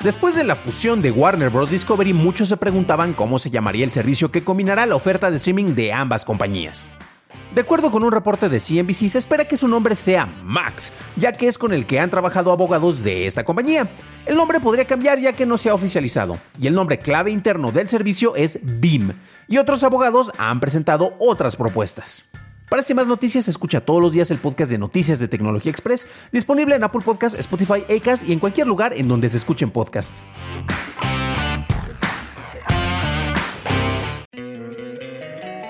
Después de la fusión de Warner Bros. Discovery, muchos se preguntaban cómo se llamaría el servicio que combinará la oferta de streaming de ambas compañías. De acuerdo con un reporte de CNBC, se espera que su nombre sea Max, ya que es con el que han trabajado abogados de esta compañía. El nombre podría cambiar ya que no se ha oficializado, y el nombre clave interno del servicio es BIM, y otros abogados han presentado otras propuestas. Para este más noticias, escucha todos los días el podcast de Noticias de Tecnología Express, disponible en Apple Podcasts, Spotify, Acast y en cualquier lugar en donde se escuchen podcasts.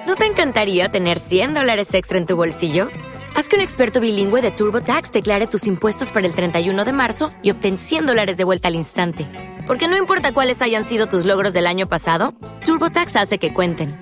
¿No te encantaría tener 100 dólares extra en tu bolsillo? Haz que un experto bilingüe de TurboTax declare tus impuestos para el 31 de marzo y obtén 100 dólares de vuelta al instante. Porque no importa cuáles hayan sido tus logros del año pasado, TurboTax hace que cuenten